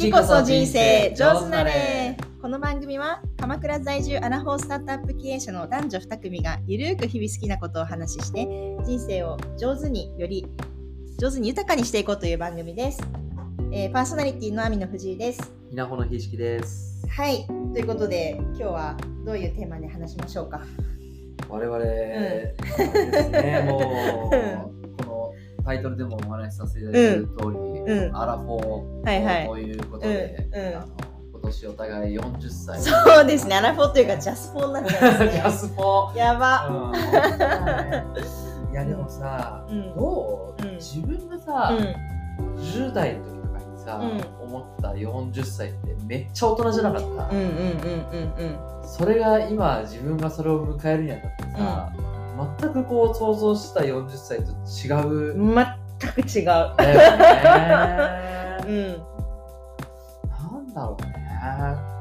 きこそ人生上手なれこの番組は鎌倉在住アラフォースタートアップ経営者の男女2組がゆるく日々好きなことをお話しして人生を上手により上手に豊かにしていこうという番組です、えーパーソナリティの網野藤井です。稲穂のひしきです。はい。ということで今日はどういうテーマで話しましょうか？我々、ですね、もう、このタイトルでもお話しさせていただいている通り、うんアラフォはい。はいーということで、うんうん。あの今年お互い40歳。そうですね。アラフォーというかジャスフォーになっちゃいますね。ジャスフォー。やば、うん。本当だねいやでもさ、うん。どう、うん。自分がうさ、ん。10代の時とかにさ、う思った40歳ってめっちゃ大人じゃなかった、うんうんうんうんうん。それが今自分がそれを迎えるにあたってさ、全くこう想像した40歳と違う、く違うだよねうん。なんだろうね。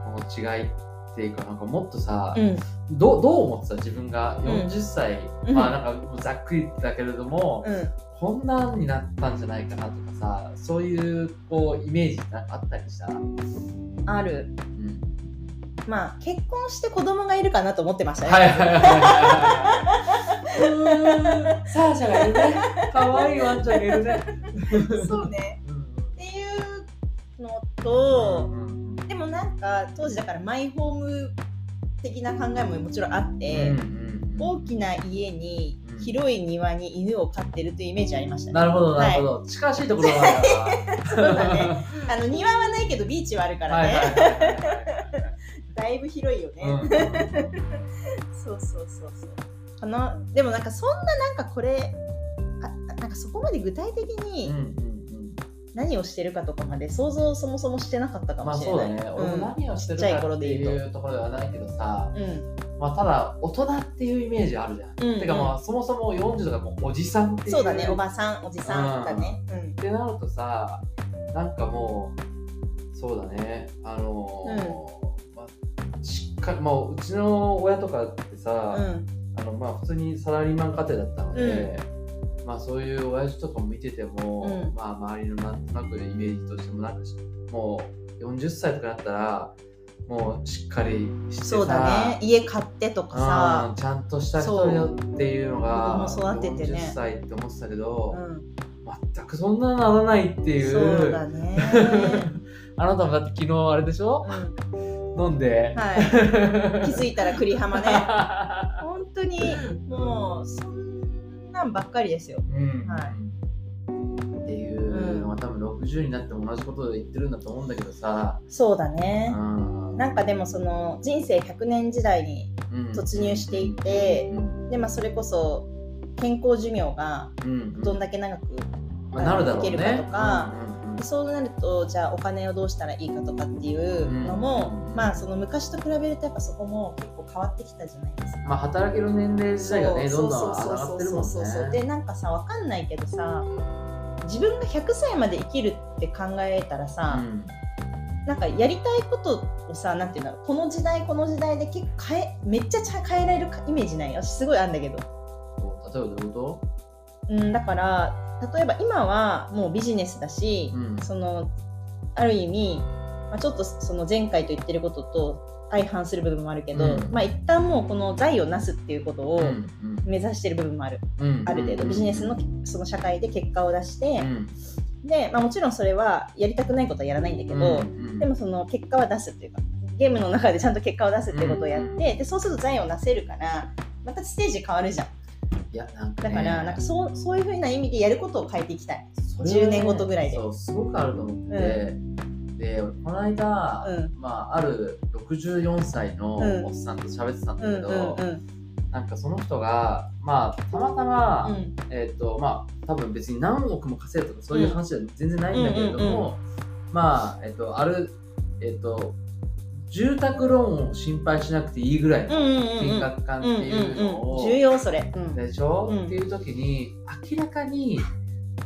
この違いっていうかなんかもっとさ、うん。どどう思ってた？自分が40歳、うん。まあなんかざっくりだけれども、うん。こんなんになったんじゃないかなとかさそういうこうイメージあったりした、ある。うん、まあ結婚して子供がいるかなと思ってましたね、はいはいはいはい。うーん、サーシャがいるね。可愛いワンちゃんがいるね。そうねうんっていうのと、うんでもなんか当時だからマイホーム的な考えももちろんあって、大きな家にうん広い庭に犬を飼ってるというイメージありましたね。なるほど、なるほど。近しいところがあるそうだね。あの庭はないけどビーチはあるかからら。ね、はいはいはいはいだいぶ広いよね。はい。そうそうそうそう。かなでもなんかそんななんかこれあなんかそこまで具体的うんにうんうん何をしてるかとかまで想像そもそもしてなかったかまあもしれない。そうだね。俺も何をしてるかっていうところではないけどさ、うんまあただ大人っていうイメージあるじゃん。うんうんてかまあそもそも40とかもうおじさんっていう。そうだねおばさんおじさんだね。うんってなるとさなんかもうそうだねあのーまあ、しっかりまあうちの親とかってさ、うん。あのまあ普通にサラリーマン家庭だったので、まあそういう親父とかも見てても、うん。まあ周りのなんとなくイメージとしてもなんかしもう40歳とかなったらもうしっかりしてさそうだね。家買ってとかうんさ、ちゃんとした人よっていうのが育ててね。40歳って思ってたけど、うん、全くそんなならないっていう。そうだね。あなたもだって昨日あれでしょ？うん、飲んで、はい。気づいたら栗浜ね。本当にもうそんなんばっかりですよ。うん。はい。っていうのは多分60になっても同じことで言ってるんだと思うんだけどさ、そうだね。うん。なんかでもその人生100年時代に突入していて、でまあそれこそ健康寿命がうん。どんだけ長く、まあなるだろうね。いけるかとかうん。うん。でそうなるとじゃあお金をどうしたらいいかとかっていうのも、うん。まあその昔と比べるとやっぱそこも結構変わってきたじゃないですか。まあ働ける年齢自体がねどんどん上がってるもんそうそうそうそう。でねなんかさわかんないけどさ自分が100歳まで生きるって考えたらさ、なんかやりたいことをさなんていうんだろうこの時代この時代で結構変えめっちゃ変えられるイメージない私すごいあるんだけど、うん、例えばどういうこうん、だから例えば今はもうビジネスだしと、、うん。そのある意味、まあ、ちょっとその前回と言ってることと相反する部分もあるけど、うん。まあ一旦もうこの財を成すっていうことをうん目指してる部分もある、うん。ある程度。ビジネスのその社会で結果を出してう、ん。で、まあ、もちろんそれはやりたくないことはやらないんだけど、うんでもその結果は出すっていうかゲームの中でちゃんと結果を出すっていうことをやって、でそうすると財を成せるからまたステージ変わるじゃんいやなんかね。だから、なんかそうそういうふうな意味でやることを変えていきたい。そね10年ごとぐらいで。そうすごくあると思って。て、で俺この間、うん。まあ、ある64歳のうん。おっさんと喋ってたんだうんけど、うんうんなんかその人がまあたまたま、うん。えっ、とまあ多分別に何億も稼いだとかそういう話は全然ないんだけれども、うんうんうん。まあえっ、とあるえっ、と住宅ローンを心配しなくていいぐらいの金額感っていうのを、うん重要それ、うん。でしょ、うん。っていう時に明らかに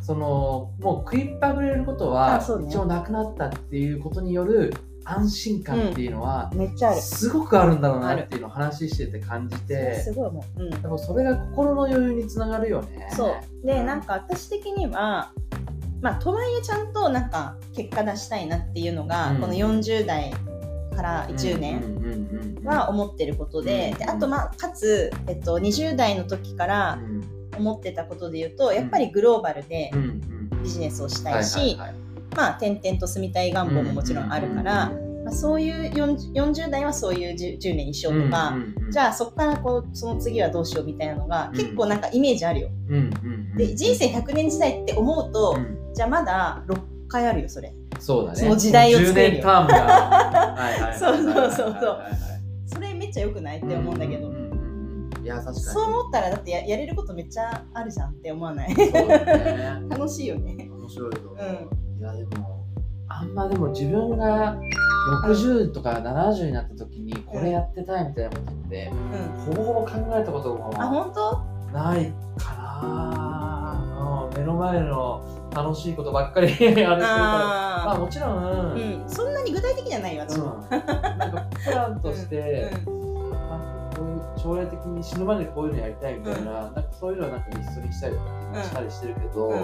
そのもう食いっぱぐれることは一応なくなったっていうことによる安心感っていうのは、めっちゃある。すごくあるんだろうなっていうのを話してて感じてすごいもう、うん、でもそれが心の余裕につながるよね。そう。でなんか私的にはまあとはいえちゃんとなんか結果出したいなっていうのが、うん。この40代から10年年は思ってることで,、うんであとまあかつ、えっと、20代の時から思ってたことで言うとやっぱりグローバルでビジネスをしたいし、まあ転々と住みたい願望ももちろんあるから、まあ、そういう 40, 40代はそういう 10, 10年にしようとか、じゃあそこからこうその次はどうしようみたいなのがうん。結構なんかイメージあるよ。で人生100年時代って思うと、じゃあまだ6回あるよそれ。そうだね。その時代を作れるよ。10年タームがそうそう。それめっちゃ良くないって思うんだけど、いや確かに。そう思ったらだってややれることめっちゃあるじゃんって思わない？ね。楽しいよね。面白いと思う、ういやでもあんまでも自分が60とか70になった時にこれやってたいみたいなことって、うん、ほぼほぼ考えたこともあ本当？ないかな、うん、目の前の楽しいことばっかり あれするか。らまああもちろん、ー、うん、そんなに具体的じゃないよ私も。うん、なんかプランとして、うん。なんかこういう将来的に死ぬまでこういうのやりたいみたいな,、なんかそういうのはなんかリストにしたりとかしたりしてるけど、うん。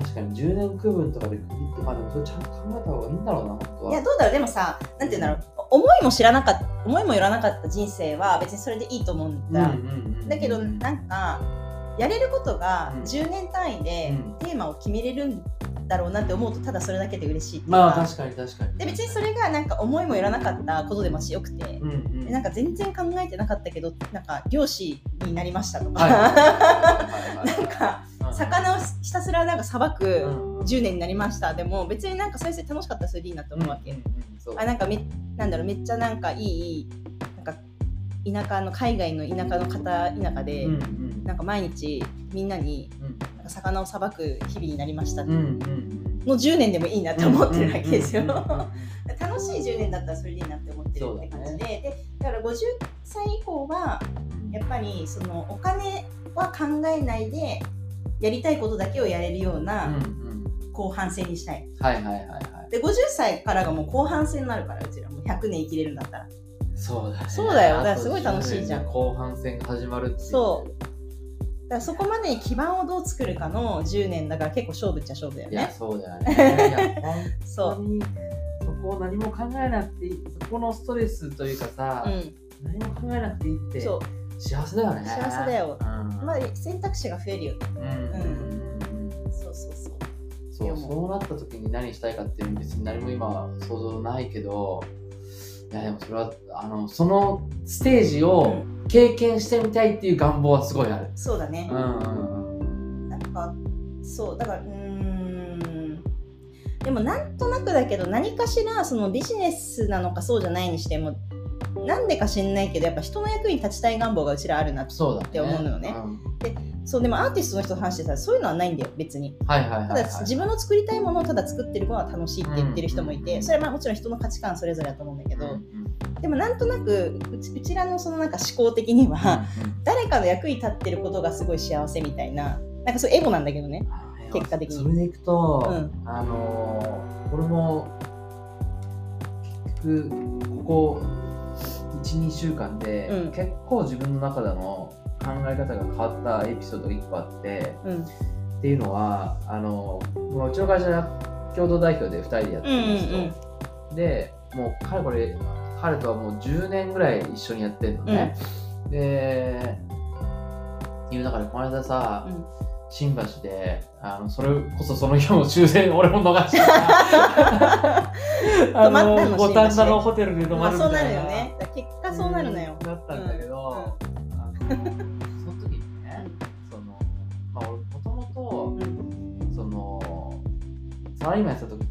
確かに10年区分とかで区切ってまあでもそれちゃんと考えた方がいいんだろうな本当は。いやどうだろう。でもさなんて言うんだろう。思いも知らなかった思いもよらなかった人生は別にそれでいいと思うんだ、だけどなんかやれることがうん。10年単位でうん。テーマを決めれるんだろうなって思うとただそれだけで嬉しいっていうか。まあ確かに確かに。で別にそれがなんか思いもよらなかったことでもしよくて、うんうん。でなんか全然考えてなかったけどなんか漁師になりましたとか、はい。なんかうん。魚をひたすらなんかさばくうん。10年になりました。でも別になんかそれで楽しかったらそれでいいなって思うわけ、うんうんそうあなんかめなんだろうめっちゃなんかいいなんか田舎の海外の田舎の方田舎で、うんうんなんか毎日みんなにうんなんか魚をさばく日々になりましたの10年でもいいなって思ってるわけですよ。楽しい10年だったらそれでいいなって思ってるって感じで,、でだから50歳以降はやっぱりそのお金は考えないでやりたいことだけをやれるよううんなうん後半戦にしたい。はいはいはいはいで50歳からがもう後半戦になるからうちらもう100年生きれるんだったら。そうだねそうだよだからすごい楽しいじゃんあと10年で後半戦が始まるっていうそうだからそこまでに基盤をどう作るかの10年だから結構勝負っちゃ勝負だよいやね。そうだよねいやそ本当にそこを何も考えなくていいそこのストレスというかさ、う。うん。何も考えなくていいってそう。幸せだよね幸せだようんまあ選択肢が増えるよね。うんうんうんうんそうそうそう。そうそうなった時に何したいかっていうの別に何も今想像ないけどいやでもそれはあのそのステージを経験してみたいっていう願望はすごいある。そうだねう。んうんうんなんかそうだからうーんでもなんとなくだけど何かしらそのビジネスなのかそうじゃないにしてもなんでか知んないけどやっぱ人の役に立ちたい願望がうちらあるなってそうだね。って思うのよねんそうでもアーティストの人と話してたらそういうのはないんだよ別にはいはいはい、たはい。だ自分の作りたいものをただ作ってる子は楽しいって言ってる人もいてうんそれはまあもちろん人の価値観それぞれだと思うんだけどうんうんでもなんとなくうちらのそのなんか思考的には誰かの役に立ってることがすごい幸せみたいななんかそうエゴなんだけどねうん結果的に。それでいくと、うん。あのーこれも結局ここ12週間で、うん。結構自分の中での考え方が変わったエピソードが1個あってうん。っていうのはあのもううちの会社共同代表で2人でやってるんですよ、うんうんでもう彼これ彼とはもう10年ぐらい一緒にやってるのね、でっていう中でこの間さ、うん。新橋であのそれこそその日も終電俺も逃した あの五反田のホテルで泊まあそうまるみたいな。なるよね。結果そうなるのよ。だったんだけど、あのその時にね、そのまあ俺もともとそのサラリーマンやってた時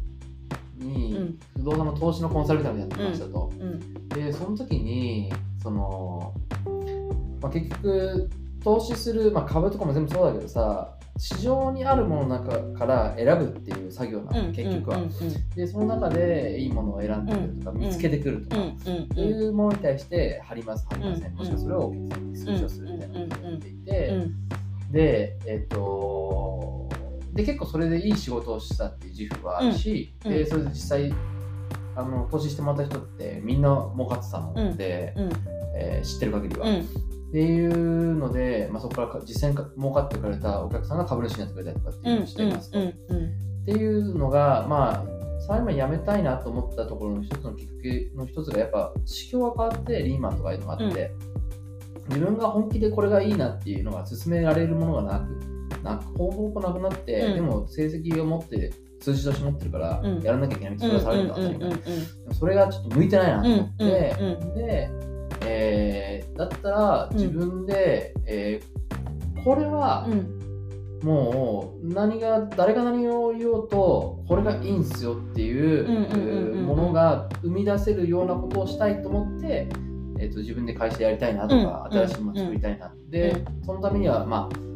不動産の投資のコンサルタントやってましたと、うん。でその時にその、まあ、結局投資する、まあ、株とかも全部そうだけどさ市場にあるものの中から選ぶっていう作業なの、うん結局は、うん。でその中でいいものを選んでくるとか、うん見つけてくるとか、いうものに対して貼ります貼りません、うんもしくはそれをお客さんに推奨するみたいなことをやっていて、うんでえっとで結構それでいい仕事をしたっていう自負はあるし、うん。でそれで実際あの投資してもらった人ってみんな儲かってたので、うん。えー知ってる限りは。うん。っていうので、まあ、そこから実際に儲かってくれたお客さんが株主になってくれたりとかっていうのをしていますと。うん。っていうのが、まあ、サラリー辞めたいなと思ったところの一つのきっかけの一つが、やっぱ、市況が変わって、リーマンとかいうのがあって、自分が本気でこれがいいなっていうのが進められるものがなく、なほぼほぼなくなって、うん。でも成績を持って、数字として持ってるから、うん。やらなきゃいけない。されるたそれがちょっと向いてないなと思って、うんうんで、えーだったら自分で、えーこれはうん。うんもう何が誰が何を言おうとこれがいいんすよっていううんうんうんうんうん。ものが生み出せるようなことをしたいと思って、えー、と自分で会社やりたいなとか、うん。新しいもの作りたいな、でうそのためにはまあ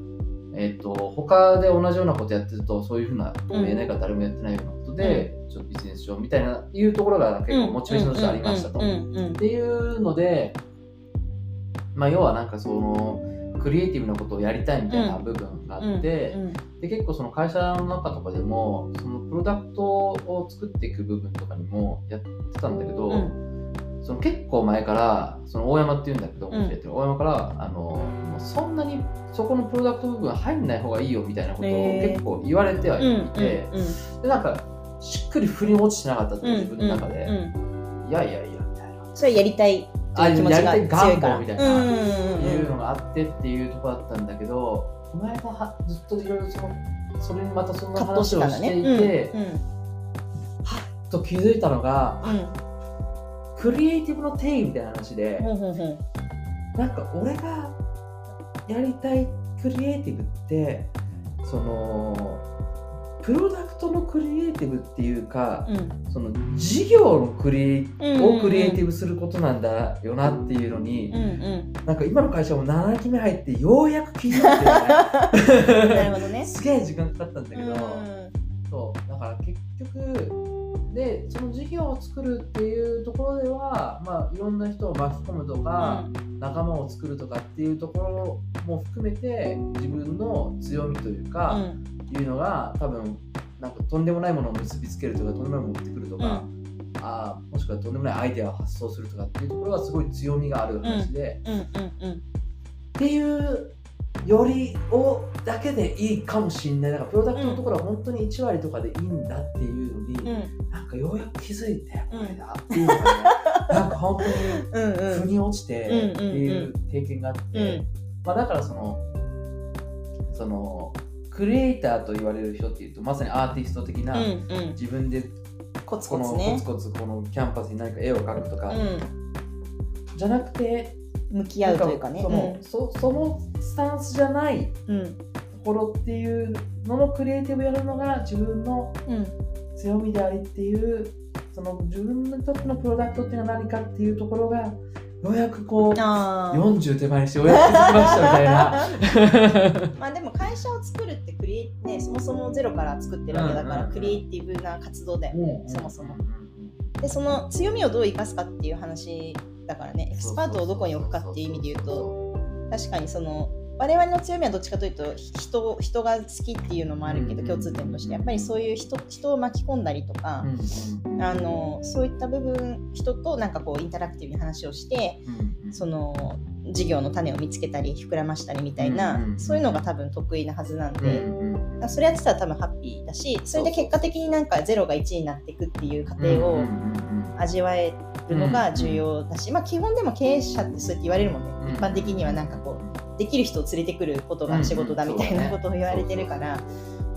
えー、と他で同じようなことやってるとそういうふうなこと言えないから誰もやってないようなことで、ちょっとビジネスしようみたいないうところが結構モチベーションとしてありましたと。うんうんうんっていうので、まあ、要はなんかそのクリエイティブなことをやりたいみたいな部分があって、うん。で結構その会社の中とかでもそのプロダクトを作っていく部分とかにもやってたんだけど、うんその結構前からその大山っていうんだけど、ん。やってる大山からあのそんなにそこのプロダクト部分入んない方がいいよみたいなことを結構言われてはいうんて、うん。でなんかしっくり振り落ちてなかったとうん自分の中で、うん。いやいやいやみたいな。それやりたいあやりたい願望みたいなうんうんうん。いうのがあってっていうところだったんだけど、この間はずっといろいろそのそれにまたそんな話をしていて、うんうん。はっと気づいたのが、うんクリエイティブの定義みたいな話で、なんか俺がやりたいクリエイティブって、その、プロダクトのクリエイティブっていうか、うん。その事業のクリエをクリエイティブすることなんだよなっていうのに、うんうん。なんか今の会社も7期目入ってようやく気づいて、ね。すげえ時間かかったんだけど、うんそうだから結局でその事業を作るっていうところでは、まあ、いろんな人を巻き込むとか、仲間を作るとかっていうところも含めて自分の強みといううか、ん。いうのが多分なんかとんでもないものを結びつけるとかとんでもないものを持ってくるとうか、ん。あーもしくはとんでもないアイデアを発想するとかっていうところがすごい強みがある話で、うんうんうん。っていうよりをだけでいいかもしんない。だからプロダクトのところは本当に1割とかでいいんだっていうのに、うん。なんかようやく気づいてうんこれだっていうのがね、なんか本当にうんうん腑に落ちてっていう経験があって、うんまあ、だからそのそのクリエイターと言われる人っていうとまさにアーティスト的な、うんうん。自分でコツココツね。ツコツこのキャンパスに何か絵を描くとか、うじゃなくてん向き合うというかね。そのそそのスタンスじゃないところっていうののクリエイティブやるのが自分のうん。強みでありっていうその自分にとってのプロダクトっていうのは何かっていうところがようやくこうあー。40手前にしてようやく気づきましたみたいな。まあでも会社を作るってクリエイねそもそもゼロから作ってるわけだから、クリエイティブな活動だよね、うんそもそも。でその強みをどう生かすかっていう話だからね。エキスパートをどこに置くかっていう意味で言うと確かにその我々の強みはどっちかというと人人が好きっていうのもあるけどうん共通点として。やっぱりそういう人人を巻き込んだりとか、あのそういった部分人となんかこうインタラクティブに話をしてその事業の種を見つけたり膨らましたりみたいな、そういうのが多分得意なはずなんで、うそれやってたら多分ハッピーだしそれで結果的になんか0が1になっていくっていう過程を味わえるのが重要だし、まあ基本でも経営者ってそうやって言われるもんね、うん。一般的にはなんかこうできる人を連れてくることが仕事だみたいなことを言われてるから、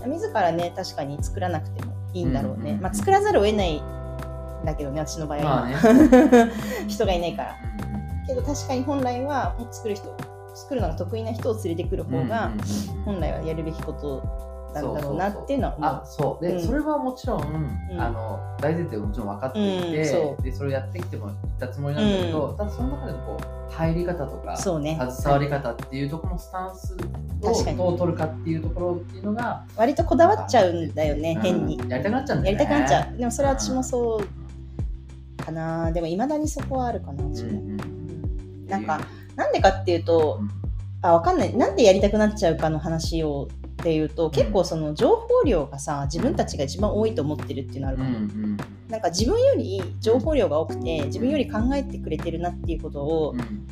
自らね確かに作らなくてもいいんだろうね、うんまあ作らざるを得ないんだけどね私の場合は。まあね。人がいないから。うんけど確かに本来は作る人作るのが得意な人を連れてくる方が本来はやるべきことなんだろうなっていうのは思う。あそう。で、うん。それはもちろん、ん。あの大前提ももちろん分かっていて、うんそでそれをやってきてもいったつもりなんだけど、ただその中でこう入り方とかそうね。携わり方っていうところのスタンス確かに。をどう取るかっていうところっていうのが、割とこだわっちゃうんだよね、変に。うんやりたくなっちゃうんだやりよねたくなっちゃう。でもそれは私もそうかな。でもいまだにそこはあるかな私も、うんうん。なんかなんでかっていうとあわかんない。なんでやりたくなっちゃうかの話をっていうと結構その情報量がさ自分たちが一番多いと思ってるっていうのあるかも、うんうんなんか自分より情報量が多くて自分より考えてくれてるなっていうことをうん。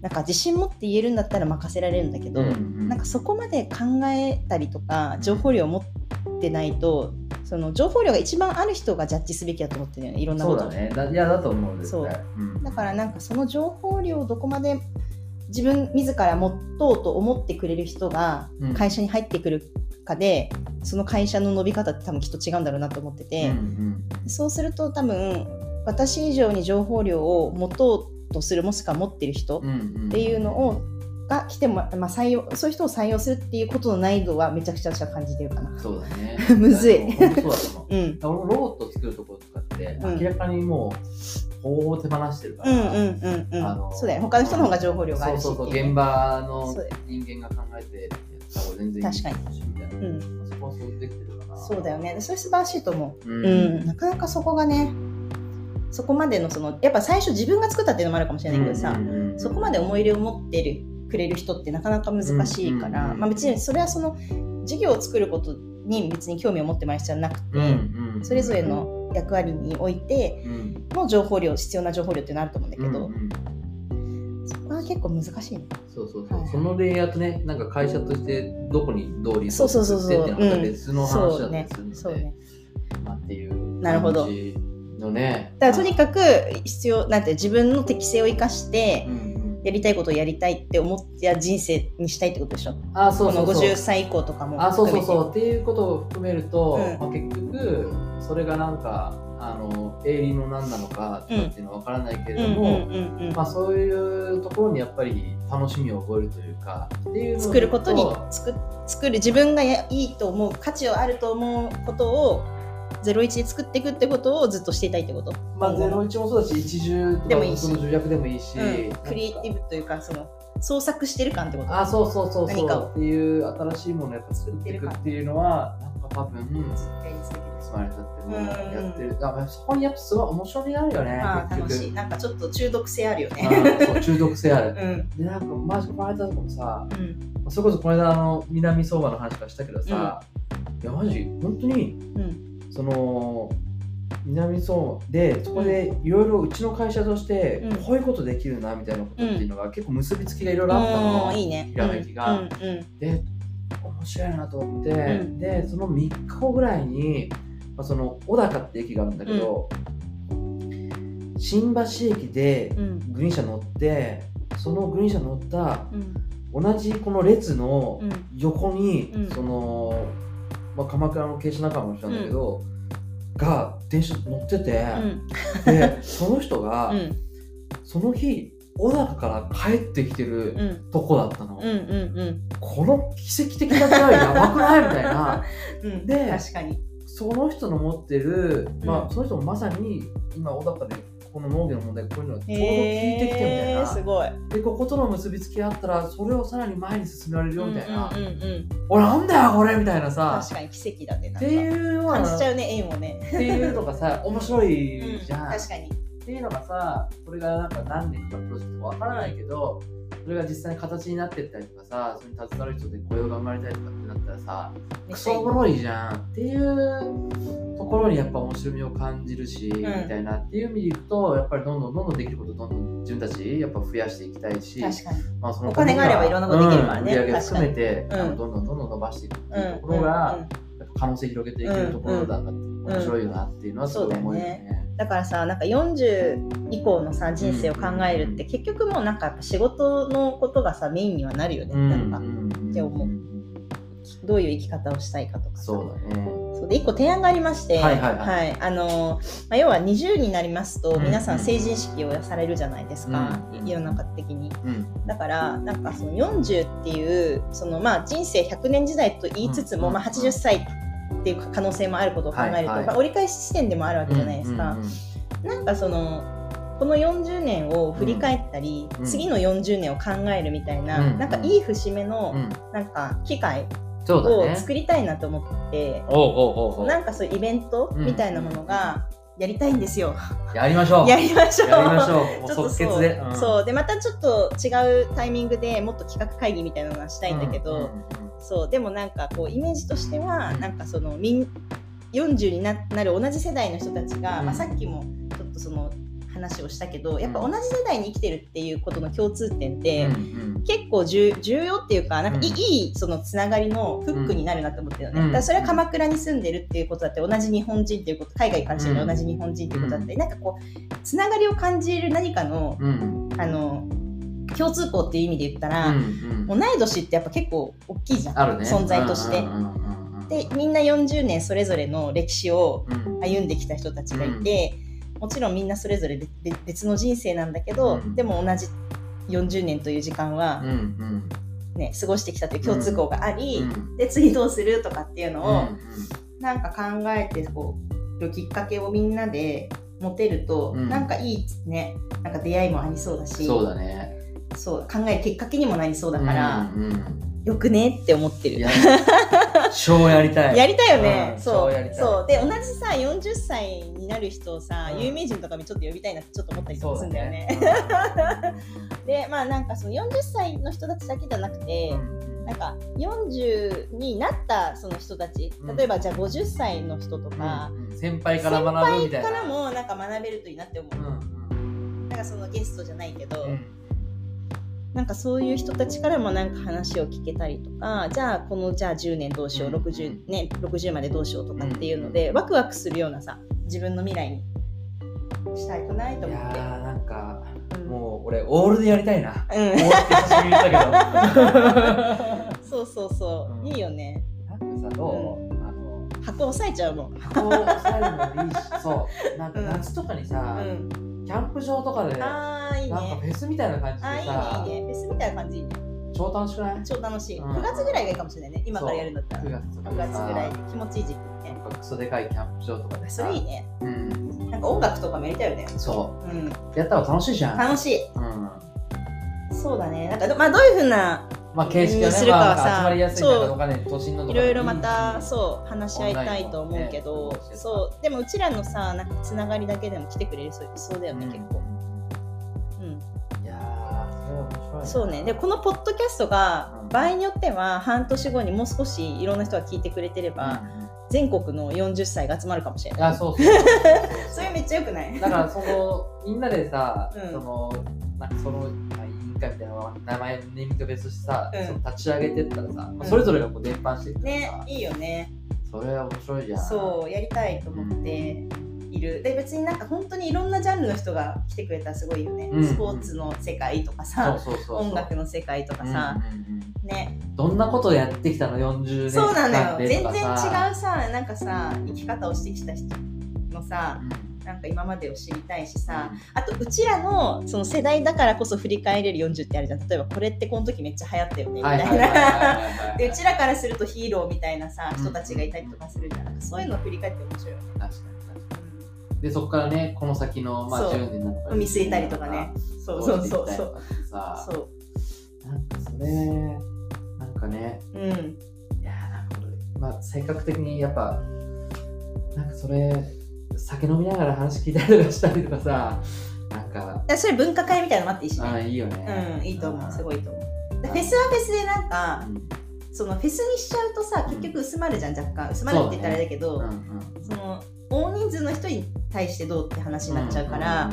なんか自信持って言えるんだったら任せられるんだけど、うんうん。なんかそこまで考えたりとか情報量を持ってないとその情報量が一番ある人がジャッジすべきだと思ってるよねいろんなことを。そうだね。だいやだと思う絶そう。対うん。だからなんかその情報量をどこまで自分自ら持とうと思ってくれる人がうん。会社に入ってくるかで、その会社の伸び方って多分きっと違うんだろうなと思ってて、うんうん。そうすると多分私以上に情報量を持とうとするもしくは持ってる人うんうんっていうのをが来ても、まあ、採用そういう人を採用するっていうことの難易度はめちゃくちゃ私は感じてるかな。そうだね。むずい。そうだと思う。うん。ロボット作るところとかってうん。明らかにもうほぼ手放してるから、うんうんうんうん、あのそうだよ。ね他の人の方が情報量があるし。そうそうそう現場の人間が考えてやった方が全然いい確かに。みたいな、うん。そこはそうできてるかなそうだよね。それ素晴らしいと思う、う、うん。んなかなかそこがねそこまでのそのやっぱ最初自分が作ったっていうのもあるかもしれないけどさ、うんうんうん。そこまで思い入れを持ってるくれる人ってなかなか難しいから、うんうんまあ、別にそれはその事業を作ることに別に興味を持ってもらう必要はなくて、うんうん。それぞれの役割においてうん。の情報量必要な情報量っていうのあると思うんだけど、うんうん。そこは結構難しいね。そうそうそう、はい。そのレイヤーとねなんか会社としてどこにどうリソースそうそうそうそう。ってっていうの別の話だったそうねりするので、そうね。まあっていうなるほど。のね。だからとにかく必要なんて自分の適性を生かしてうんうん。やりたいことをやりたいって思ってや人生にしたいってことでしょ？あそうそうそう。この50歳以降とかもあそうそう含そう。っていうことを含めると、うん。まあ、結局それがなんかあの営利の何なのかとかっていうのは分からないけれども、まあ、そういうところにやっぱり楽しみを覚えるというかっていうの作ることにと作作る自分がやいいと思う価値をあると思うことを01で作っていくってことをずっとしていたいってこと、まあ、ゼロ一もそうだし一重とかでもいいし。重役でもいいし、うん、クリエイティブというかその創作してる感ってこと？あそうそうそうそ何かを。うっていう新しいものをやっぱ作っていくっていうのはなんか多分絶対に素敵ですスマイルだってもううん。やってる、あそこにやっぱすごい面白みがあるよねまあ楽しい。なんかちょっと中毒性あるよね。中毒性ある。うん。でなんかマジこの間とかもさうん。それこそこの間あの南相馬の話からしたけどさ、いやマジ？本当にうん。その南相馬でそこでいろいろうちの会社としてうん。こういうことできるなみたいなことっていうのが結構結びつきがいろいろあったの、うん。いいね。ひらめきが。で面白いなと思って、うん。でその3日後ぐらいに、まあ、その小高って駅があるんだけど、新橋駅でうん。グリーン車乗ってそのグリーン車乗ったうん。同じこの列のうん。横に、うん。その、まあ、鎌倉の経営者仲間の人なんだけど、が電車乗ってて、うん。でその人が、うん。その日小高から帰ってきてるうん。とこだったの、うんうん。この奇跡的な出会いやばくない？みたいな。うん。で確かにその人の持ってる、まあ、うんその人もまさに今小高でこの農業の問題こういうのがちょうど聞いてきてみたいへーな、すごい。でこことの結びつきがあったらそれをさらに前に進められるよみたいな、うんうんうんうん俺なんだよこれみたいなさ。確かに奇跡だねなんか。っていうのは感じちゃうね縁をね。っていうのがさ面白いうん。じゃん、確かにっていうのがさこれがなんか何年かのプロジェクトかわからないけどそれが実際に形になってったりとかさそれに携わる人で雇用が生まれたりとかってなったらさクソおもろいじゃんっていうところにやっぱ面白みを感じるし、みたいなっていう意味でいくとやっぱりどんどんどんどんできることどんどん自分たちやっぱ増やしていきたいし確かに。まあ、そのお金があればいろんなことできるからね。うん売り上げ含めて、確かにあのどんどんどんどん伸ばしていくっていううんところが、うんうんやっぱ可能性広げていけるところだな、面白いよなっていうのはすごい思うよね。だからさなんか40以降のさ人生を考えるって、結局もうなんかやっぱ仕事のことがさメインにはなるよね、なんか。って思う。どういう生き方をしたいかとかさ。そうだね。そうで1個提案がありまして、はいはいはい。あのまあ、要は20になりますとうん。皆さん成人式をされるじゃないですか、うん。世の中的に。うん。だからなんかその40っていうそのまあ人生100年時代と言いつつも、うん。まあ、80歳っていう可能性もあることを考えると、はい。はいまあ折り返し地点でもあるわけじゃないですか、うんうんうん。なんかそのこの40年を振り返ったり、うん。次の40年を考えるみたいな、うんなんかいい節目のうん。なんか機会。を作りたいなと思って、おうおうおうおう。なんかそういうイベントみたいなものがやりたいんですよ。やりましょう。やりましょう。やりましょう。ょっと即決で。そう,、そう。でまたちょっと違うタイミングでもっと企画会議みたいなのがしたいんだけど、うんうんそうでもなんかこうイメージとしては、うん。なんかそのみん40にななる同じ世代の人たちが、うん。まあ、さっきもちょっとその話話をしたけどやっぱ同じ世代に生きてるっていうことの共通点って、うん結構重重要っていうかなんかいい,、そのつながりのフックになるなと思ってるよね、うん。だからそれは鎌倉に住んでるっていうことだって同じ日本人っていうこと海外からしてる同じ日本人っていうことだって、なんかこうつながりを感じる何かのあの共通項っていう意味で言ったら、うん同い年ってやっぱ結構大きいじゃん、ね。存在として。うんうんうんうんでみんな40年それぞれの歴史をうん。歩んできた人たちがいて、もちろんみんなそれぞれ別の人生なんだけど、うん。でも同じ40年という時間はうんう、ん。ね過ごしてきたという共通項があり、うんで次どうするとかっていうのを、うんなんか考えてこうきっかけをみんなで持てると、うん。なんかいいね。なんか出会いもありそうだし。そうだねそう考えるきっかけにもなりそうだから、うんうんよくねって思ってる。超やりたい。やりたいよね、うんそう。そうで同じさ40歳になる人をさ、うん。有名人とかにちょっと呼びたいなってちょっと思ったりするんだよね。うん。でまあなんかその40歳の人たちだけじゃなくて、うん。なんか40になったその人たちうん。例えばじゃあ50歳の人とか、うん先輩から学ぶみたいな。からもなんか学べるといいなって思う、うん。なんかそのゲストじゃないけど、うんなんかそういう人たちからもなんか話を聞けたりとかじゃあこのじゃあ10年どうしよう、うん。60, ね、60までどうしようとかっていうので、ワクワクするようなさ自分の未来にしたくないとい思って。やーなんかうん。もう俺オールでやりたいな。うん。オールって久しぶりに言ったけど。そうそうそう、うん。いいよね。なんかさどう、あの箱押さえちゃうもん、箱を押さえるのもいいしそう。なんかうん。夏とかにうさ、ん、キャンプ場とかでなんかフェスみたいな感じでさ。いいねいいね。フェスみたいな感じ。いいね超楽しくない？超楽しい、うん。9月ぐらいがいいかもしれないね。今からやるんだったら。9月とか9月ぐらい気持ちいい時期にね。なんかクソでかいキャンプ場とかでさ。それいいね。うん。なんか音楽とかもやりたいよね。そう。ん。うやったら楽しいじゃん。楽しい。うん。そうだね。なんかど,、まあ、どういうふうなまあ形式はねにするかはまあ、さ集まりやすいとかね都心のといかで。もろいろまたそう話し合いたいと思うけど、ねそうでもうちらのさなんかつながりだけでも来てくれるそうそうだよね、うん。結構、そうね。でこのポッドキャストがうん。場合によっては半年後にもう少しいろんな人が聞いてくれてれば、うん。うん全国の40歳が集まるかもしれない。あそうそうそう。それめっちゃよくない？だからそのみんなでさ、うん。そのなんかその、会みたいなのは名前ネーミング別としてさ、うん。その立ち上げてったらさ、まあそれぞれがこう伝播していったらねさ、いいよね。それは面白いじゃん。そうやりたいと思っている。で別になんか本当にいろんなジャンルの人が来てくれたらすごいよね、うんスポーツの世界とかさ音楽の世界とかさ、うんうんうんね。どんなことやってきたの？40年そうなの間よ全然違さうさなんかさ生き方をしてきた人のさなんか今までを知りたいしさ、あとうちらのその世代だからこそ振り返れる40ってあるじゃん。例えばこれってこの時めっちゃ流行ったよねみたいな。はいでうちらからするとヒーローみたいなさうん。人たちがいたりとかするじゃん。なんかそういうのを振り返って面白いよね、でそこからねこの先の、まあ、そう。10年なのか見据えたりとかね。そうそうそうそう。さ。そう。なんかそれなんかねうん。いやーなんか俺まあ性格的にやっぱなんかそれ酒飲みながら話聞いたりとかしたりとかさなんかだそれ文化会みたいなのもあっていいしね。あーいいよね。うんいいと思う。すごい、いと思う。でフェスはフェスでなんかうん。そのフェスにしちゃうとさ結局薄まるじゃん若干。薄まるって言ったらあれだけどうんうん。その大人数の人に対してどうって話になっちゃうから、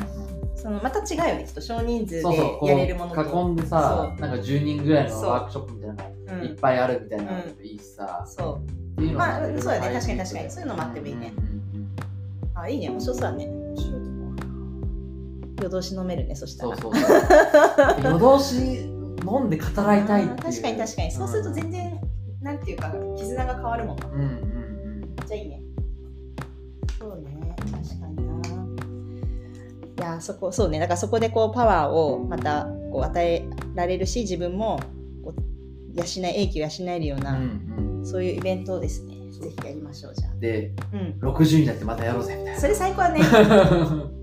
そのまた違うよねきっと少人数でやれるものと。う囲んでさなんか10人ぐらいのワークショップみたいなのいっぱいあるみたいなのもいいしさ、そっていうのまあそうだね。確かに確かに。そういうのもあってもいいね。あいいね。面白そうだね。夜通し飲めるねそしたら。そうそう 夜通し飲んで語らいたいっていう。あー確かに確かに。そうすると全然、なんていうか絆が変わるもん。なうんうんうん。めっちゃいいねないやそこそうね。だからそこでこうパワーをまたこう与えられるし自分もこう養い英気を養えるよううんな、うん。そういうイベントをですねぜひやりましょうじゃであうん。60になってまたやろうぜみたいな。それ最高だね。うん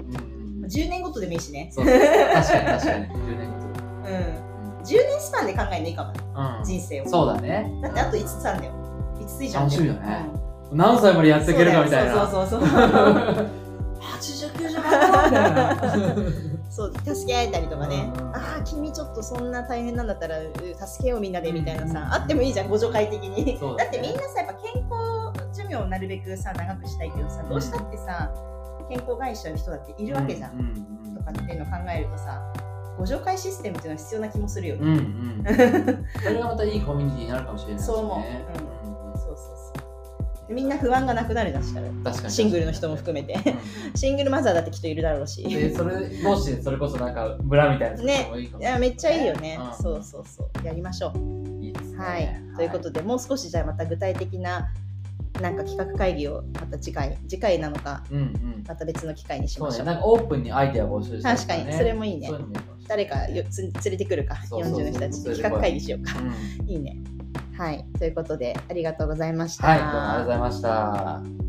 10年ごとでもいいしね。そう確かに確かに。10年ごとうん。10年スパンで考えるのいいかも。ねうん。人生を。そうだね。だってあと5つあんだよ。5つ以上あんだ楽しみよね。何歳までやっていけるかみたいな。そうそうそうそうそう助け合えたりとかね、うん。ああ君ちょっとそんな大変なんだったらう助けようみんなでみたいなさ、うん。あってもいいじゃん互助会的に、だってみんなさやっぱ健康寿命をなるべくさ長くしたいけどさどうしたってさ健康害者の人だっているわけじゃん、とかっていうのを考えるとさ互助会システムっていうのは必要な気もするよね、うんうん、それがまたいいコミュニティになるかもしれないですね。そう思う。うんみんな不安がなくなるじゃんしたら確かに。シングルの人も含めて。う シングルマザーだってきっといるだろうし。んでそれ同士でそれこそなんか村みたいなの作ってもいいかもい。やめっちゃいいよね、うん。そうそうそう。やりましょう。いいですね。はい、ということで、もう少しじゃあまた具体的ななんか企画会議をまた次回次回なのかうんうん。また別の機会にしましょう。そうね、なんかオープンにアイデア募集して確かにそれもいいね。誰かよつ連れてくるか。そうそうそう。40の人たちで企画会議しようか。うん。いいねはいということでありがとうございましたはい、どうもありがとうございました。